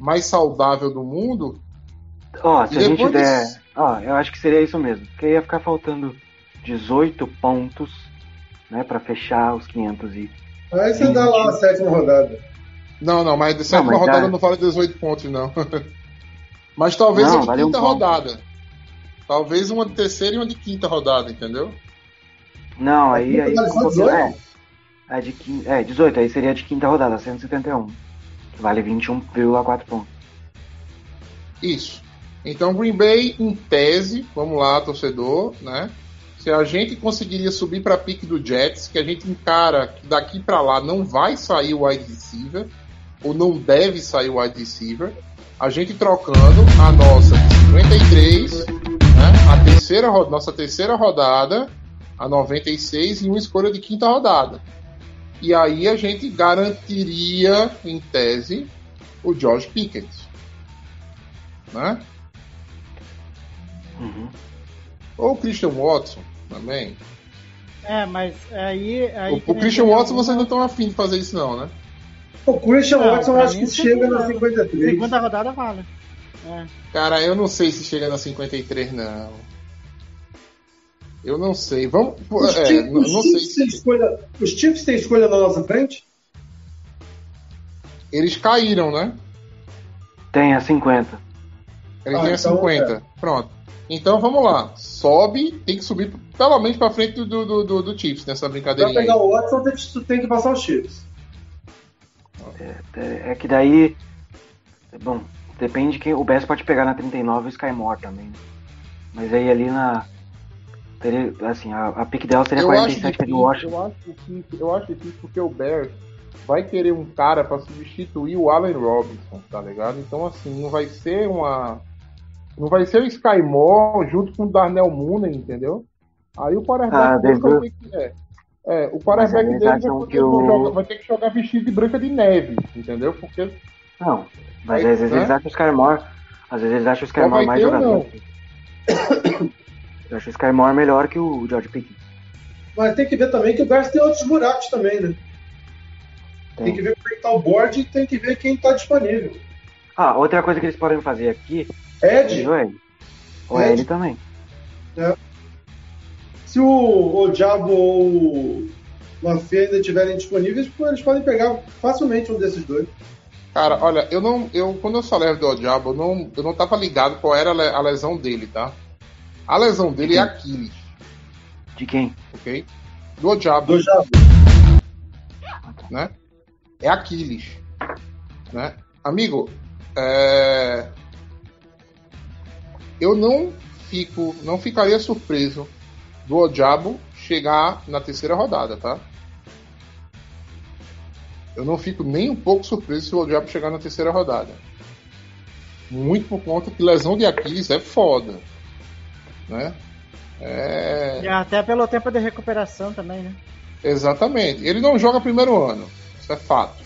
mais saudável do mundo. Ó, se E a gente der. desse- Ó, eu acho que seria isso mesmo. Porque ia ficar faltando 18 pontos, né? Pra fechar os 500 e. Aí você dá lá a sétima rodada. Não, não, mas de sétima mas dá- rodada não vale 18 pontos, não. mas talvez Não, uma de vale um quinta ponto. rodada. Talvez uma de terceira e uma de quinta rodada, entendeu? Não, aí. aí Vale um só pouquinho- 18? é, é, de quin... é, 18, aí seria de quinta rodada, 171. Que vale 21,4 pontos. Isso. Então, Green Bay, em tese, vamos lá, torcedor, né? Se a gente conseguiria subir para pique do Jets, que a gente encara que daqui para lá não vai sair o wide receiver, ou não deve sair o wide receiver, a gente trocando a nossa de 53, né? A terceira, nossa terceira rodada, a 96 e uma escolha de quinta rodada. E aí a gente garantiria, em tese, o George Pickens. Né? Uhum. Ou o Christian Watson também. É, mas aí. aí O, o Christian Watson alguma- vocês não estão afim de fazer isso, não, né? O Christian Não, Watson pra acho que chega na segunda- 53. Segunda rodada vale. É. Cara, eu não sei se chega na 53, não. Eu não sei. Vamos. Os, É, Chiefs- não, os não sei Chiefs têm se. escolha, os Chiefs têm escolha na nossa frente? Eles caíram, né? Tem a 50. Eles Ah, têm a então, 50. Pronto. Então vamos lá. Sobe, tem que subir pelo menos pra frente do, do, do, do Chiefs nessa Pra brincadeirinha. pegar aí. o Watson, tem que- tu tem que passar os Chiefs. É, é que daí. Bom, depende que o Bess pode pegar na 39 e o Skymore também. né? Mas aí ali na. Teria, assim, a, a pick dela seria Eu acho 47 que é de difícil, Washington. Eu acho difícil, eu acho difícil porque o Bears vai querer um cara pra substituir o Allen Robinson, tá ligado? Então assim, não vai ser uma não vai ser o Sky Moore junto com o Darnell Mooney, entendeu? Aí o quarterback Ah, deve- ter que é, é, o quarterback dele vai, o- jogar- vai ter que jogar vestido de branca de neve, entendeu? Porque Não, mas Aí, às vezes né? eles acham o Skymore. Às vezes eles acham o Skymore mais jogador. Eu acho o Skymore melhor que o George Pickens. Mas tem que ver também que o Bears tem outros buracos também, né? Tem, Tem. que ver como é que tá o board e tem que ver quem tá disponível. Ah, outra coisa que eles podem fazer aqui Ed, é o ele. Ou é Ed. ele também. Se o, o Diabo ou o Lafayette ainda estiverem disponíveis, eles podem pegar facilmente um desses dois. Cara, olha, eu não. Eu, quando eu falei do Diabo, eu não, eu não tava ligado qual era a le- a lesão dele, tá? A lesão dele é Aquiles, De quem? ok? Do Diabo, Do Jabo. né? É Aquiles, né? Amigo, é... eu não fico, não ficaria surpreso do Diabo chegar na terceira rodada, tá? Eu não fico nem um pouco surpreso se o Diabo chegar na terceira rodada. Muito por conta que lesão de Aquiles é foda, né? É... E até pelo tempo de recuperação também, né? Exatamente. Ele não joga primeiro ano. Isso é fato.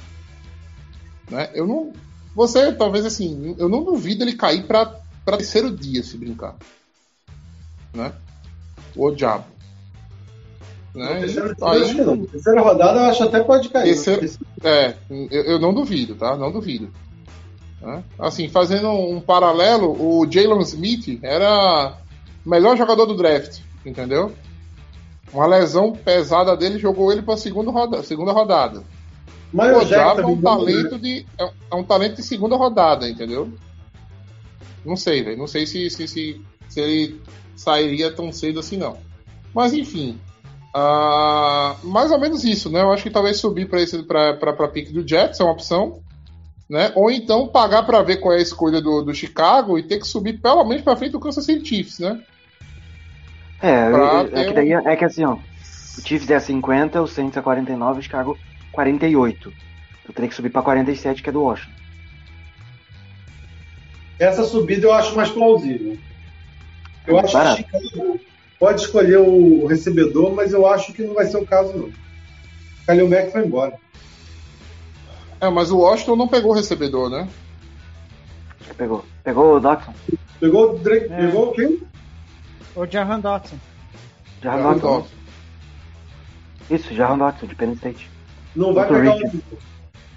Né? Eu não. Você, talvez assim, eu não duvido ele cair para terceiro dia se brincar. Né? O diabo. Né? Terceira, aí- não. Terceira rodada eu acho até pode cair. Terceiro- é, eu, eu não duvido, tá? Não duvido. Né? Assim, fazendo um paralelo, o Jalen Smith era o melhor jogador do draft, entendeu? Uma lesão pesada dele jogou ele para segunda roda, segunda rodada. Mas o Diabo é um talento de é, é um talento de segunda rodada, entendeu? Não sei, velho. Não sei se, se, se, se ele sairia tão cedo assim, não. Mas enfim. ah, mais ou menos isso, né? Eu acho que talvez subir para esse para para pique do Jets é uma opção, né? Ou então pagar para ver qual é a escolha do, do Chicago e ter que subir pelo menos para frente do Kansas City Chiefs, né? É, é que daí é, que assim, ó. O Chiefs é 50, o Saints é 49, o Chicago 48. Eu teria que subir pra 47, que é do Washington. Essa subida eu acho mais plausível. Eu acho Barato. que Chicago pode escolher o recebedor, mas eu acho que não vai ser o caso, não. Kalil Mack foi embora. É, mas o Washington não pegou o recebedor, né? Pegou. Pegou o Dodson? Pegou o Drake, É. pegou quem? O Jahan Dotson. Jarran Dodson. Dodson. Isso, Jarran Dodson, de Penn State. Não vai pegar Reed. o.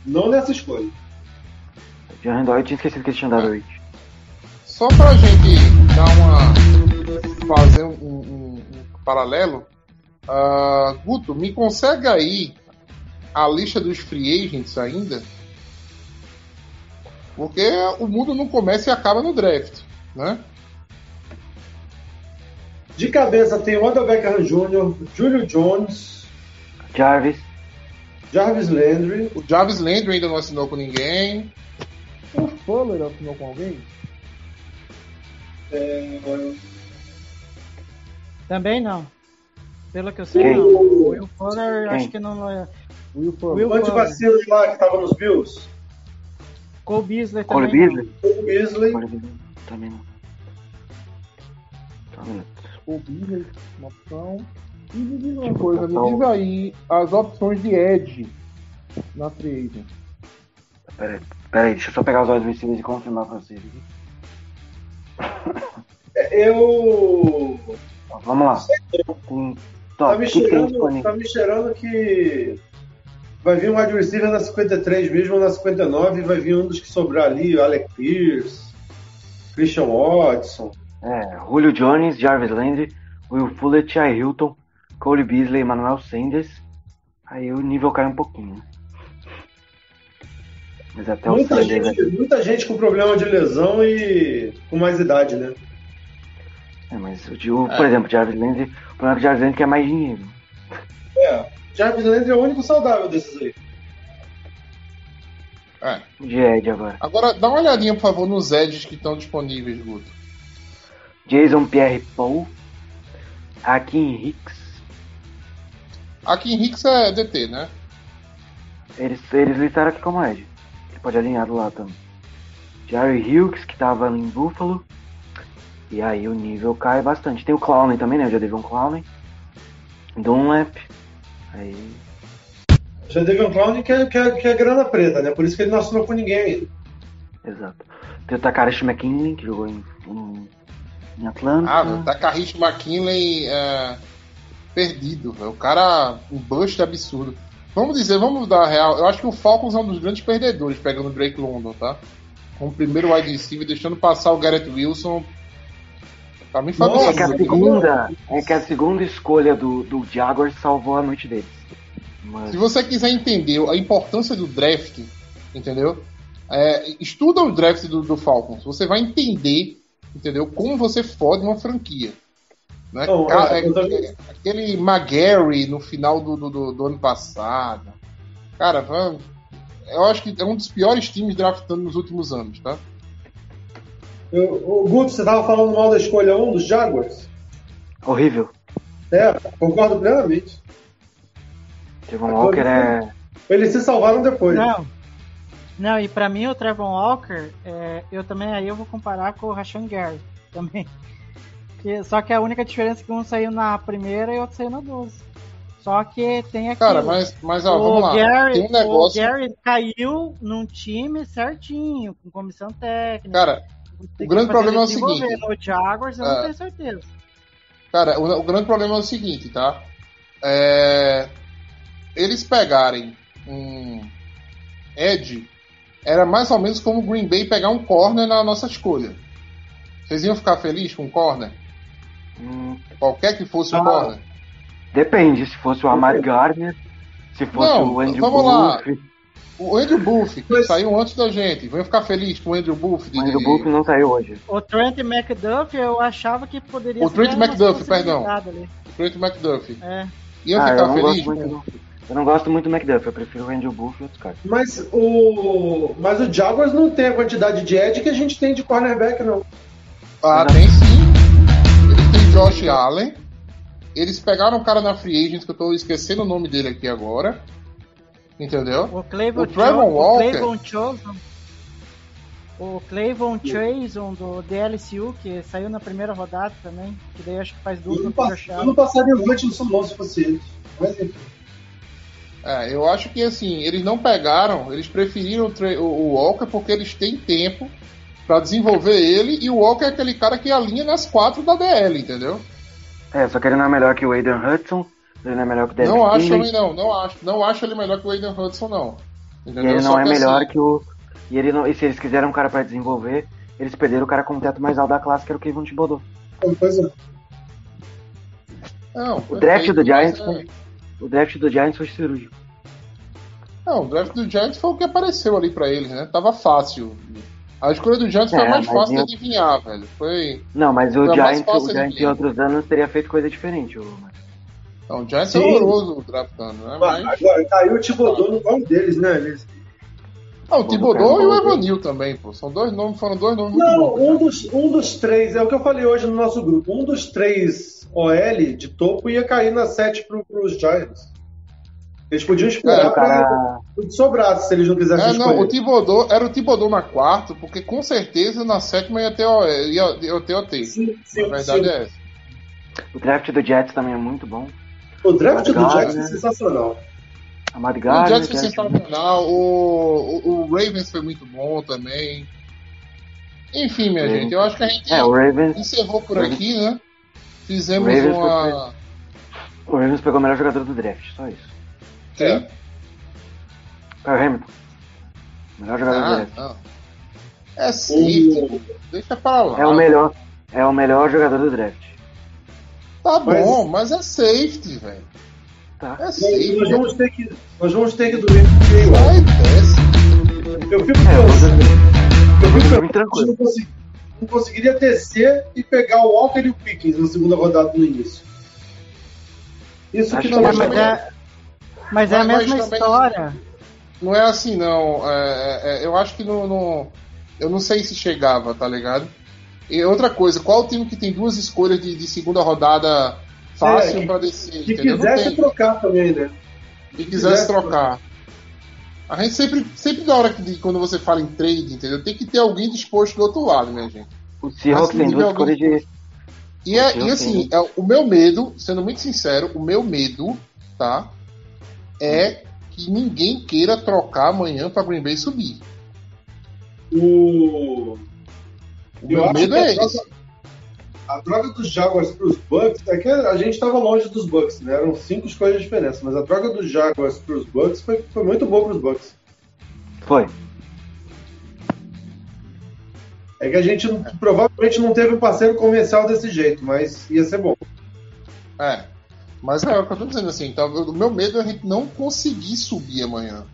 Não nessa escolha. Jarran Dodson, eu tinha esquecido que eles tinham dado o Reach. Só pra gente dar uma. Fazer um, um- um paralelo, ah, Guto, me consegue aí a lista dos free agents ainda? Porque o mundo não começa e acaba no draft, né? De cabeça tem o Odell Beckham Jr., Julio Jones, Jarvis, Jarvis Landry. O Jarvis Landry ainda não assinou com ninguém. O Fuller assinou com alguém? é, Também não. Pelo que eu sei, Quem? não. O Will Fuller, Quem? acho que não é. Will Fuller. Will o antivacilo lá que tava nos Bills. Cole Beasley Cole também. Beasley. O Beasley. Cole Beasley. Também não. O Beasley, uma opção. E me diz uma coisa, me diz aí as opções de Edge na free agent. Pera aí, pera aí, deixa eu só pegar os wide receivers e confirmar pra vocês. Eu. Vamos lá. Tem... Tá me, o cheirando, tá me cheirando que vai vir um wide receiver na 53 mesmo, ou na 59, e vai vir um dos que sobrar ali, Alec Pierce, Christian Watson. É, Julio Jones, Jarvis Landry, Will Fuller, T.I. Hilton, Cole Beasley, Emmanuel Sanders. Aí o nível cai um pouquinho. né? Mas até o Muita Sanders... gente, muita gente com problema de lesão e com mais idade, né? É, mas o, por exemplo, o Jarvis Landry, o problema é que o Jarvis Landry quer mais dinheiro. É, Jarvis Landry é o único saudável desses aí. É. O de Ed agora. Agora, dá uma olhadinha, por favor, nos edges que estão disponíveis, Guto. Jason Pierre-Paul, Hakim Hicks. Aqui em Hicks é DT, né? Eles, eles listaram aqui como Ed. Ele pode alinhar do lado também. Jerry Hughes, que tava em Buffalo. E aí o nível cai bastante. Tem o Clowney também, né? Eu já dei um Clowney. Dunlap. Aí. Já teve um clown que é, que, é, que é grana preta, né? Por isso que ele não assinou com ninguém ainda. Exato. Tem o Takarashi McKinley, que jogou em, em, em Atlanta. Ah, velho, tá Carrish McKinley é, perdido, velho. O cara, um bust absurdo. Vamos dizer, vamos dar a real. Eu acho que o Falcons é um dos grandes perdedores pegando o Drake London, tá? Como primeiro wide receiver, deixando passar o Garrett Wilson. Pra mim foi Nossa, É que a segunda, é que a segunda escolha do, do Jaguars salvou a noite deles. Mas, Se você quiser entender a importância do draft, entendeu? É, estuda o draft do, do Falcons, você vai entender, entendeu? Como você fode uma franquia. Né? Não, é, também- é, aquele McGarry no final do, do, do- do ano passado. Cara, eu acho que é um dos piores times draftando nos últimos anos, tá? Eu- O Guto, você tava falando mal da escolha 1 dos Jaguars? Horrível. É, concordo plenamente. Trevon Walker é. Eles se salvaram depois. Não. Não, e pra mim o Trevon Walker, é, eu também aí eu vou comparar com o Rashan Gary também. Que- só que a única diferença é que um saiu na primeira e o outro saiu na 12. Só que tem aqui. Cara, mas, mas ó, vamos lá. Gary, Tem um negócio. o Gary caiu num time certinho, com comissão técnica. Cara, o grande problema é o seguinte. No Jaguars eu É. não tenho certeza. Cara, o, o grande problema é o seguinte, tá? É, eles pegarem um Ed era mais ou menos como o Green Bay pegar um corner na nossa escolha. Vocês iam ficar felizes com um corner? hum, Qualquer que fosse o Ah. corner? depende, se fosse o Amari Gardner, se fosse Não, o Andrew vamos lá. Booth. O Andrew Buff, que Mas- saiu antes da gente. Vão ficar felizes com o Andrew Buff? De, O Andrew Booth não saiu hoje. O Trent McDuff eu achava que poderia O Trent McDuff, perdão. ali. Trent McDuff. É. Iam Ah, eu ficar não felizes? gosto muito, com- não. Eu não gosto muito do McDuff, eu prefiro o Andrew Booth e outros caras. Mas o. Mas o Jaguars não tem a quantidade de edge que a gente tem de cornerback, não. Ah, tem sim. Eles têm Josh Allen. Eles pegaram um cara na Free Agent, que eu tô esquecendo o nome dele aqui agora. Entendeu? O Clayvon O Cho- Walker. O Clayvon Chosen. O Clayvon Chason do DLCU, que saiu na primeira rodada também. Que daí acho que faz Eu dupla não, com o pass- Josh eu Allen. não passaria o Hutchinson não se fosse ele. Mas enfim. É, eu acho que assim, eles não pegaram, eles preferiram o, o- o Walker porque eles têm tempo pra desenvolver ele e o Walker é aquele cara que alinha nas quatro da DL, entendeu? É, só que ele não é melhor que o Aiden Hudson, ele não é melhor que o Devin não acho ele não, não acho, não acho ele melhor que o Aiden Hudson não. e Entendeu? ele Só não é melhor assim, que o. E, ele não... e se eles quiserem um cara pra desenvolver, eles perderam o cara com o teto mais alto da classe, que era o Kevin Thibodeau. Pois é. Não, O draft do Giants mas, foi- é, O draft do Giants foi cirúrgico. Não, o draft do Giants foi o que apareceu ali pra eles, né? Tava fácil. A escolha do Giants foi É, a mais fácil de eu- adivinhar, velho. Foi. Não, mas o Foi Giants, o de Giants em outros anos teria feito coisa diferente. O... Não, o Giants Sim. é horroroso draftando, né? Mas. Agora, caiu o Thibodeau no nome deles, né? Eles... Não, o cara, e o. Evanil também, pô. São dois nomes, foram dois nomes Não, muito bons. um dos, um dos três, é o que eu falei hoje no nosso grupo. Um dos três OL de topo ia cair na 7 pro, pros Giants. Eles podiam É, esperar o cara. pra que sobrasse se eles não quisessem É, escolher. não, o Thibodeau, era o Thibodeau na quarta, porque com certeza na sétima ia ter o, ia, ia ter OT. Sim, sim, A verdade sim. é essa. O draft do Jets também é muito bom. O draft do. Jets é sensacional. Amado O. Jets foi sensacional, o, o, o Ravens foi muito bom também. Enfim, minha Ravens. gente, eu acho que a gente É, o Ravens. encerrou por aqui, né? Fizemos O Ravens uma. O Ravens pegou o melhor jogador do draft, só isso. Quem? Kyle Hamilton. Melhor jogador do Ah, draft. não. É safety, deixa pra lá. É o melhor. É o melhor jogador do draft. Tá Mas- bom, mas é safety, velho. Tá. É Nós, safety. nós vamos ter que, nós vamos ter que dormir meio Vai, desce. Eu fico É, pensando, dormir- eu fico dormir pensando, a gente tranquilo. não, consegui- não conseguiria descer e pegar o Walker e o Pickens na segunda rodada no início. Isso Acho que não É, mas é, mas é a mesma história. Não é assim, não. É, é, eu acho que não, não- Eu não sei se chegava, tá ligado? E outra coisa, qual o time que tem duas escolhas de, de segunda rodada fácil É, que- pra descer? que entendeu? Quisesse tem. trocar também, né? E quisesse quisesse trocar. A gente sempre, sempre na hora que de- quando você fala em trade, entendeu? Tem que ter alguém disposto do outro lado, minha gente. O Seahawks Mas tem duas alguém- escolhas de. E, é, e assim, é, o meu medo, sendo muito sincero, o meu medo, tá? É que ninguém queira trocar amanhã pra Green Bay subir. O, O Eu meu acho medo que é a troca- esse. a troca dos Jaguars para os Bucks é que a gente estava longe dos Bucks, né? Eram cinco escolhas de diferença, mas a troca dos Jaguars para os Bucks foi, foi muito boa para os Bucks. Foi. É que a gente provavelmente não teve um parceiro comercial desse jeito, mas ia ser bom. É. Mas é o que eu tô dizendo assim, tá? o meu medo é a gente não conseguir subir amanhã.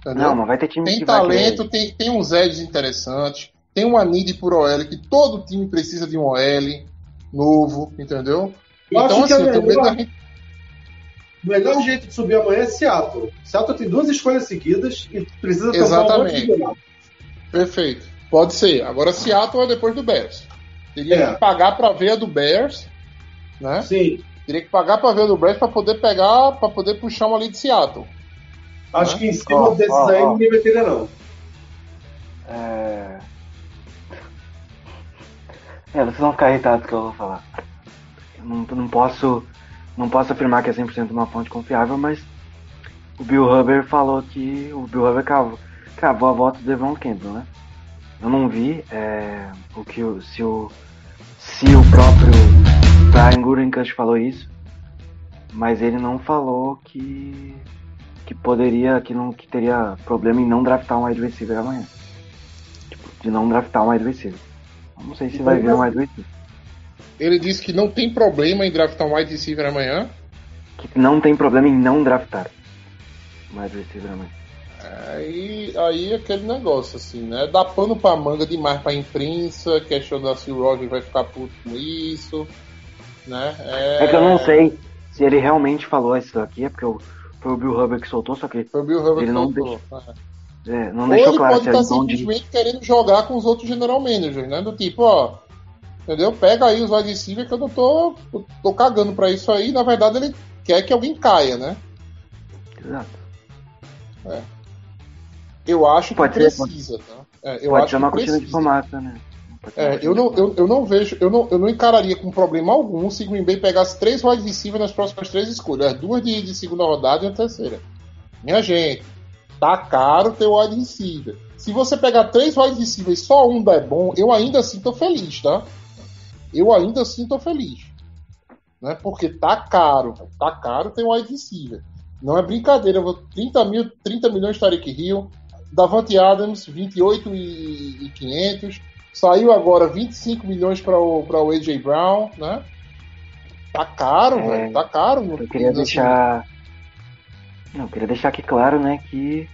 Entendeu? Não, mas vai ter time Tem que vai talento, tem, tem uns Eds interessantes, tem uma need por OL, que todo time precisa de um OL novo, entendeu? Eu então, assim, é da melhor- gente. O melhor jeito de subir amanhã é Seattle. Seattle tem duas escolhas seguidas e precisa um Exatamente. goleiro. Perfeito. Pode ser. Agora, Seattle é depois do Bears. Teria É. que pagar pra ver a do Bears, né? Sim. Teria que pagar pra ver a do Bears pra poder pegar, para poder puxar uma ali de Seattle. Acho Né? que em cima Ó, desses ó, aí ó. ninguém vai querer, não. É... é, vocês vão ficar irritados que eu vou falar. Eu não, não posso não posso afirmar que é 100% uma fonte confiável, mas o Bill Huber falou que o Bill Huber cravou a volta do Devon Campbell, né? Eu não vi é, o que o, se o se o próprio Brian Gutekunst falou isso, mas ele não falou que que poderia que não que teria problema em não draftar um wide receiver amanhã Tipo, de não draftar um wide receiver. Não sei se vai vir um wide receiver. Ele disse que não tem problema em draftar um wide receiver amanhã. Que não tem problema em não draftar um wide receiver amanhã. Aí, aí é aquele negócio, assim, né? Dá pano pra manga demais pra imprensa, questionar se o Roger vai ficar puto com isso, né? É que eu não sei se ele realmente falou isso aqui, é porque foi o Bill Huber que soltou, só que Foi o Bill Hubbard Ele que não soltou. É, não Ou deixou ele claro pode estar é de. simplesmente querendo jogar com os outros general managers, né? Do tipo, ó, entendeu? Pega aí os wide receivers que eu não tô, tô, tô cagando pra isso aí. Na verdade, ele quer que alguém caia, né? Exato. Eu acho que Pode ser, precisa, tá? É, eu Pode acho ser uma que cortina de né? Pode É, eu de não, eu, eu não vejo, eu não, eu não encararia com problema algum se o Green Bay pegasse três wide receivers nas próximas três escolhas, as duas de, de segunda rodada e a terceira. Minha gente, tá caro ter wide receiver. Se você pegar três wide receivers e só um der bom, eu ainda assim tô feliz, tá? Eu ainda assim tô feliz. Né? Porque tá caro, tá caro ter wide receiver. Não é brincadeira, eu vou 30, mil, 30 milhões de Tarek Hill, Davante Adams, 28 e, e 500. Saiu agora 25 milhões para o, pra o AJ Brown, né? Tá caro, É, velho. Tá caro. Eu queria assim, deixar. Não, eu queria deixar aqui claro, né, que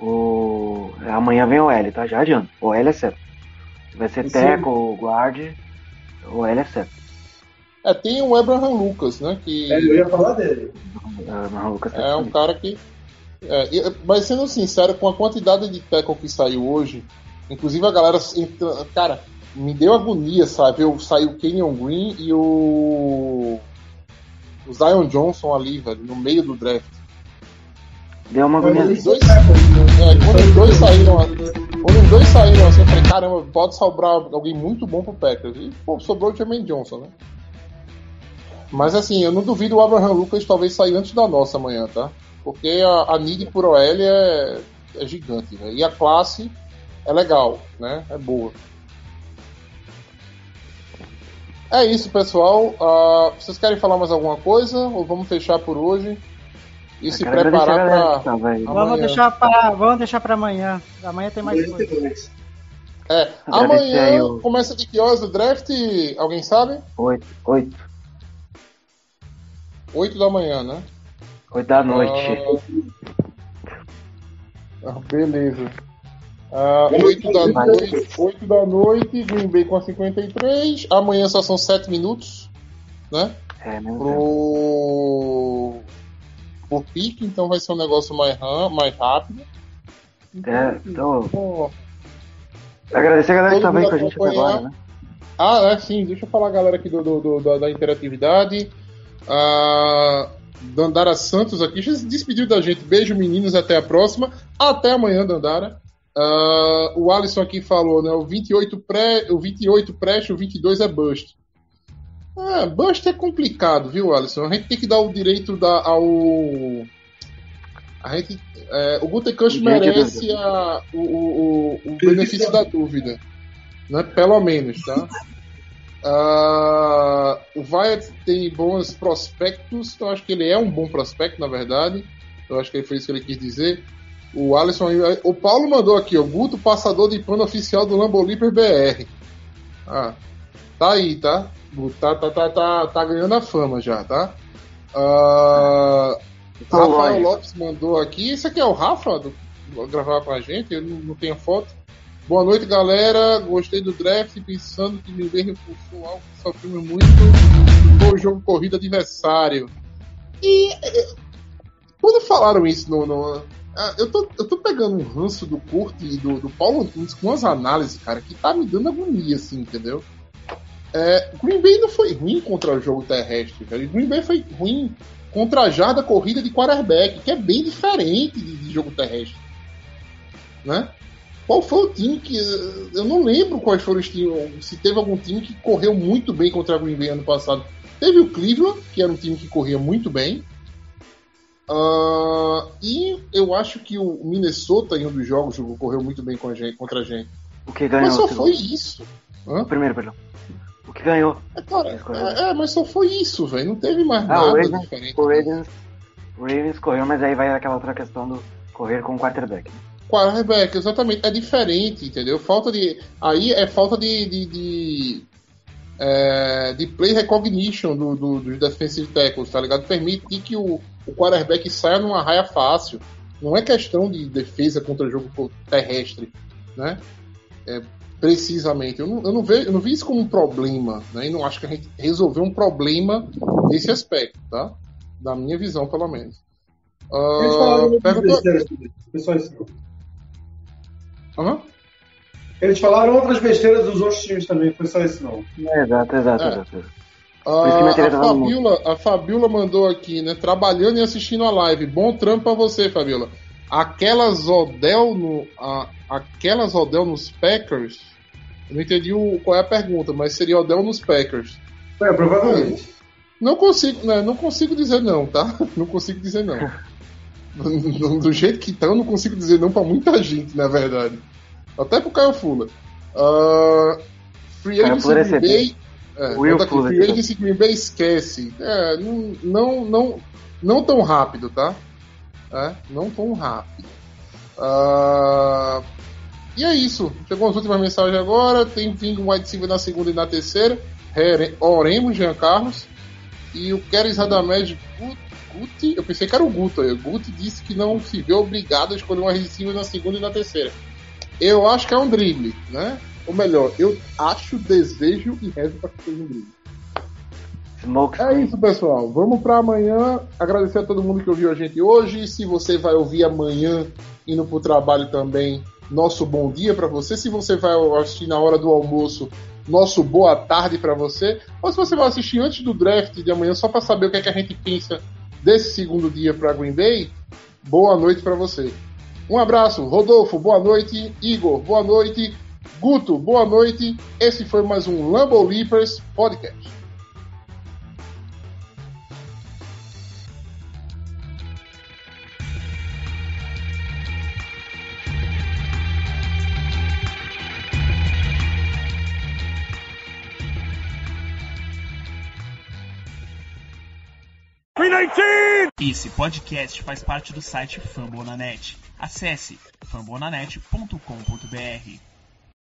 o. Amanhã vem o L, tá? Já adianta. O L é certo. Vai ser Sim. Teco ou Guard, o L é certo. É, tem o Abraham Lucas, né? Que É, eu ia falar dele. Ah, Não, Lucas é um também. cara que. É, mas sendo sincero, com a quantidade de tackle que saiu hoje, inclusive a galera. entra- Cara, me deu agonia, sabe? Eu saiu o Kenyon Green e o. O Zion Johnson ali, velho, no meio do draft. Deu uma agonia. dois- É, quando os dois saíram, quando os dois saíram assim, eu falei, caramba, pode sobrar alguém muito bom pro Packers. E pô, sobrou o Jermaine Johnson, né? Mas assim, eu não duvido o Abraham Lucas talvez sair antes da nossa amanhã, tá? Porque a, a need por OL é, é gigante, né? E a classe é legal, né? É boa. É isso, pessoal. Ah, vocês querem falar mais alguma coisa? Ou vamos fechar por hoje? E se preparar. Amanhã. Vamos deixar para vamos deixar para amanhã. Amanhã tem mais coisa. É, Agradecer amanhã o- começa de que horas o draft? Alguém sabe? Oito, oito, 8 da manhã, né? oito da noite. Ah, ah, beleza. Ah, 8 da noite, 8 da noite, Green Bay com a 53. Amanhã só são 7 minutos, né? É, mesmo tempo. Pro. Por pique, então vai ser um negócio mais, ram- mais rápido. É, então, Pô, agradecer a galera que aí mundo com a gente agora, né? Ah, é, sim, deixa eu falar, galera, aqui do, do- do- da, da interatividade. Ah, Dandara Santos aqui já se despediu da gente. Beijo, meninos, até a próxima. Até amanhã, Dandara. Ah, o Alisson aqui falou, né? O 28 pré, o 28 preste, o 22 é bust. Ah, bust é complicado, viu, Alisson? A gente tem que dar o direito da, ao. A gente, é, o O de merece a- o, o, o, o benefício da dúvida né? Pelo menos, tá? Ah, o Wyatt tem bons prospectos, então acho que ele é um bom prospecto, na verdade. Eu acho que foi isso que ele quis dizer. O Alisson, o Paulo mandou aqui, ó, Guto, passador de pano oficial do Lambolíper BR. Ah, tá aí, tá? Tá, tá, tá, tá, tá ganhando a fama já, tá? Ah, Então, Rafael. Lopes mandou aqui. Esse aqui é o Rafa? Do... gravar com a gente, eu não, não tenho foto. Boa noite, galera. Gostei do draft, pensando que Bay reforçou algo que sofremos muito foi o jogo corrida adversário. E eh, quando falaram isso no. no- ah, eu, tô, eu tô pegando um ranço do Kurt e do, do Paulo Antunes com umas análises, cara, que tá me dando agonia, assim, entendeu? É, Green Bay não foi ruim contra o jogo terrestre, velho. Green Bay foi ruim contra a jarda corrida de quarterback, que é bem diferente de, de jogo terrestre. Né? Qual foi o time que. eh, Eu não lembro quais foram os times. Se teve algum time que correu muito bem contra a Green Bay ano passado. Teve o Cleveland, que era um time que corria muito bem. Ah, e eu acho que o Minnesota, em um dos jogos, correu muito bem com a gente, contra a gente. O que ganhou? Mas só foi isso. Hã? O primeiro, perdão. O que ganhou? É, cara, é, é, mas só foi isso, velho. Não teve mais Ah, o nada Ravens, diferente. o Ravens, o Ravens correu, mas aí vai aquela outra questão do correr com o quarterback. Quarterback, exatamente. É diferente, entendeu? Falta de. Aí é falta de. de, de, é, de play recognition do, do, dos defensive tackles, tá ligado? Permitir que o, o quarterback saia numa raia fácil. Não é questão de defesa contra jogo terrestre, né? É, precisamente. Eu não, eu, não vejo, eu não vi isso como um problema, né? E não acho que a gente resolveu um problema nesse aspecto, tá? Da minha visão, pelo menos. Eles falaram outras perguntou- besteiras também. Foi só isso. não. Aham. Eles falaram outras besteiras dos outros times também, foi só isso não. É, exato, exato, É. exato. Ah, a. Fabiola, a Fabiola mandou aqui, né? Trabalhando e assistindo a live. Bom trampo pra você, Fabiola. Aquelas Odell no. a- aquelas Odell nos Packers. Eu não entendi o, qual é a pergunta, mas seria Odell nos Packers. É, provavelmente. Não consigo, né, não consigo dizer não, tá? Não consigo dizer não. Do, do jeito que tá, eu não consigo dizer não pra muita gente, na verdade. Até pro Caio Fula. Ah, free Agency é Green Bay. É, Will aqui, Fuller. Free Agency Green Bay esquece. É, não, não, não, não tão rápido, tá? É, não tão rápido. Ah, e é isso. Chegou as últimas mensagens agora. Tem vindo um wide receiver na segunda e na terceira. Re- Oremos, Jean Carlos. E o Keres Radamés Gut- Guti, eu pensei que era o Guto. aí. O Guti disse que não se vê obrigado a escolher uma receiver na segunda e na terceira. Eu acho que é um drible, né? Ou melhor, eu acho, desejo e rezo para que seja um drible. É isso, pessoal. Vamos para amanhã. Agradecer a todo mundo que ouviu a gente hoje. Se você vai ouvir amanhã indo para o trabalho também, nosso bom dia para você. Se você vai assistir na hora do almoço, nosso boa tarde para você. Ou se você vai assistir antes do draft de amanhã, só para saber o que, é que a gente pensa desse segundo dia para Green Bay, boa noite para você. Um abraço, Rodolfo, boa noite. Igor, boa noite. Guto, boa noite. Esse foi mais um Lambo Leapers Podcast. Esse podcast faz parte do site Fambonanet. Acesse fambonanet.com.br.